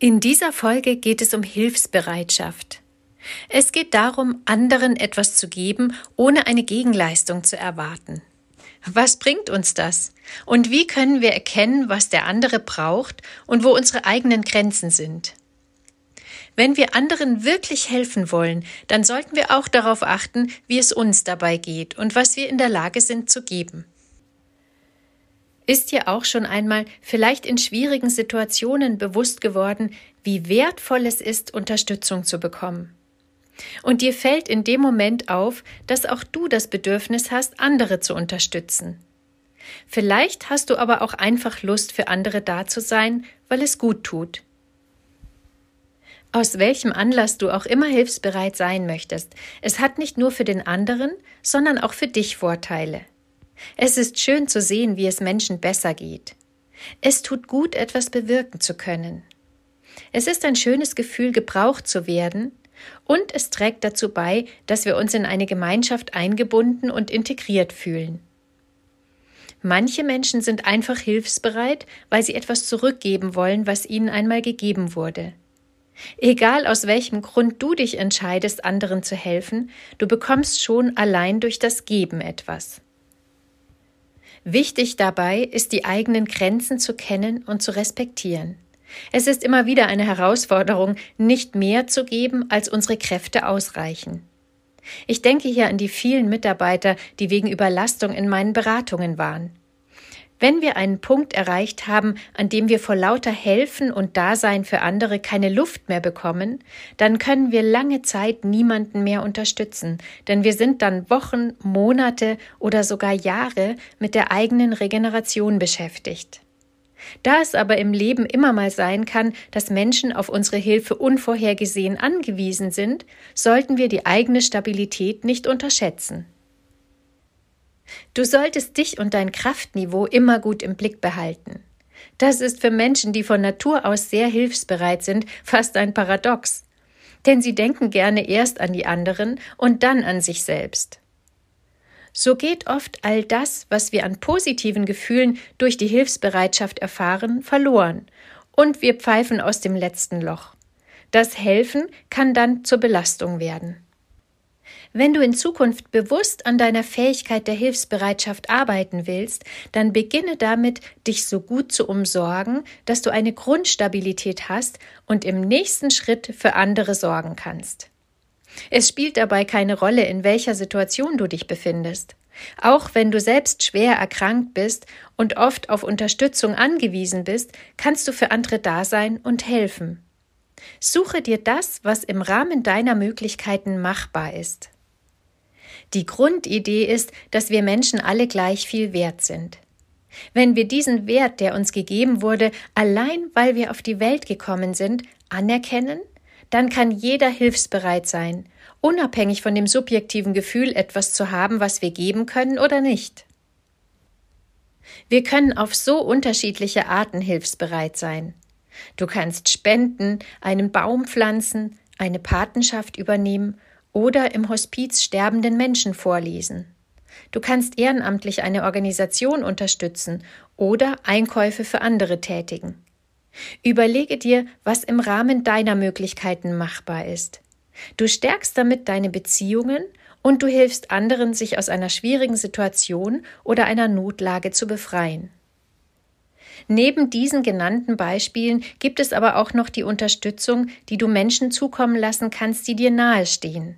In dieser Folge geht es um Hilfsbereitschaft. Es geht darum, anderen etwas zu geben, ohne eine Gegenleistung zu erwarten. Was bringt uns das? Und wie können wir erkennen, was der andere braucht und wo unsere eigenen Grenzen sind? Wenn wir anderen wirklich helfen wollen, dann sollten wir auch darauf achten, wie es uns dabei geht und was wir in der Lage sind zu geben. Ist dir auch schon einmal vielleicht in schwierigen Situationen bewusst geworden, wie wertvoll es ist, Unterstützung zu bekommen? Und dir fällt in dem Moment auf, dass auch du das Bedürfnis hast, andere zu unterstützen. Vielleicht hast du aber auch einfach Lust, für andere da zu sein, weil es gut tut. Aus welchem Anlass du auch immer hilfsbereit sein möchtest, es hat nicht nur für den anderen, sondern auch für dich Vorteile. Es ist schön zu sehen, wie es Menschen besser geht. Es tut gut, etwas bewirken zu können. Es ist ein schönes Gefühl, gebraucht zu werden, und es trägt dazu bei, dass wir uns in eine Gemeinschaft eingebunden und integriert fühlen. Manche Menschen sind einfach hilfsbereit, weil sie etwas zurückgeben wollen, was ihnen einmal gegeben wurde. Egal aus welchem Grund du dich entscheidest, anderen zu helfen, du bekommst schon allein durch das Geben etwas. Wichtig dabei ist, die eigenen Grenzen zu kennen und zu respektieren. Es ist immer wieder eine Herausforderung, nicht mehr zu geben, als unsere Kräfte ausreichen. Ich denke hier an die vielen Mitarbeiter, die wegen Überlastung in meinen Beratungen waren. Wenn wir einen Punkt erreicht haben, an dem wir vor lauter Helfen und Dasein für andere keine Luft mehr bekommen, dann können wir lange Zeit niemanden mehr unterstützen, denn wir sind dann Wochen, Monate oder sogar Jahre mit der eigenen Regeneration beschäftigt. Da es aber im Leben immer mal sein kann, dass Menschen auf unsere Hilfe unvorhergesehen angewiesen sind, sollten wir die eigene Stabilität nicht unterschätzen. Du solltest dich und dein Kraftniveau immer gut im Blick behalten. Das ist für Menschen, die von Natur aus sehr hilfsbereit sind, fast ein Paradox. Denn sie denken gerne erst an die anderen und dann an sich selbst. So geht oft all das, was wir an positiven Gefühlen durch die Hilfsbereitschaft erfahren, verloren, und wir pfeifen aus dem letzten Loch. Das Helfen kann dann zur Belastung werden. Wenn du in Zukunft bewusst an deiner Fähigkeit der Hilfsbereitschaft arbeiten willst, dann beginne damit, dich so gut zu umsorgen, dass du eine Grundstabilität hast und im nächsten Schritt für andere sorgen kannst. Es spielt dabei keine Rolle, in welcher Situation du dich befindest. Auch wenn du selbst schwer erkrankt bist und oft auf Unterstützung angewiesen bist, kannst du für andere da sein und helfen. Suche dir das, was im Rahmen deiner Möglichkeiten machbar ist. Die Grundidee ist, dass wir Menschen alle gleich viel wert sind. Wenn wir diesen Wert, der uns gegeben wurde, allein weil wir auf die Welt gekommen sind, anerkennen, dann kann jeder hilfsbereit sein, unabhängig von dem subjektiven Gefühl, etwas zu haben, was wir geben können oder nicht. Wir können auf so unterschiedliche Arten hilfsbereit sein. Du kannst spenden, einen Baum pflanzen, eine Patenschaft übernehmen oder im Hospiz sterbenden Menschen vorlesen. Du kannst ehrenamtlich eine Organisation unterstützen oder Einkäufe für andere tätigen. Überlege dir, was im Rahmen deiner Möglichkeiten machbar ist. Du stärkst damit deine Beziehungen und du hilfst anderen, sich aus einer schwierigen Situation oder einer Notlage zu befreien. Neben diesen genannten Beispielen gibt es aber auch noch die Unterstützung, die du Menschen zukommen lassen kannst, die dir nahestehen.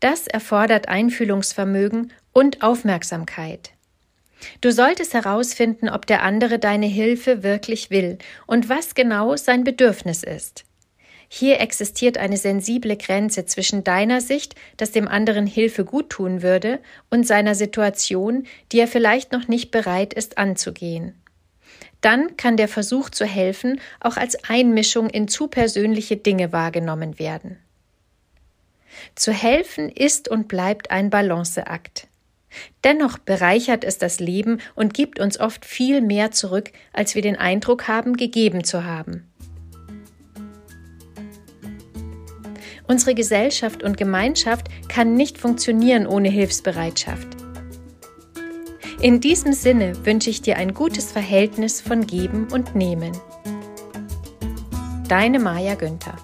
Das erfordert Einfühlungsvermögen und Aufmerksamkeit. Du solltest herausfinden, ob der andere deine Hilfe wirklich will und was genau sein Bedürfnis ist. Hier existiert eine sensible Grenze zwischen deiner Sicht, dass dem anderen Hilfe gut tun würde, und seiner Situation, die er vielleicht noch nicht bereit ist anzugehen. Dann kann der Versuch zu helfen auch als Einmischung in zu persönliche Dinge wahrgenommen werden. Zu helfen ist und bleibt ein Balanceakt. Dennoch bereichert es das Leben und gibt uns oft viel mehr zurück, als wir den Eindruck haben, gegeben zu haben. Unsere Gesellschaft und Gemeinschaft kann nicht funktionieren ohne Hilfsbereitschaft. In diesem Sinne wünsche ich dir ein gutes Verhältnis von Geben und Nehmen. Deine Maja Günther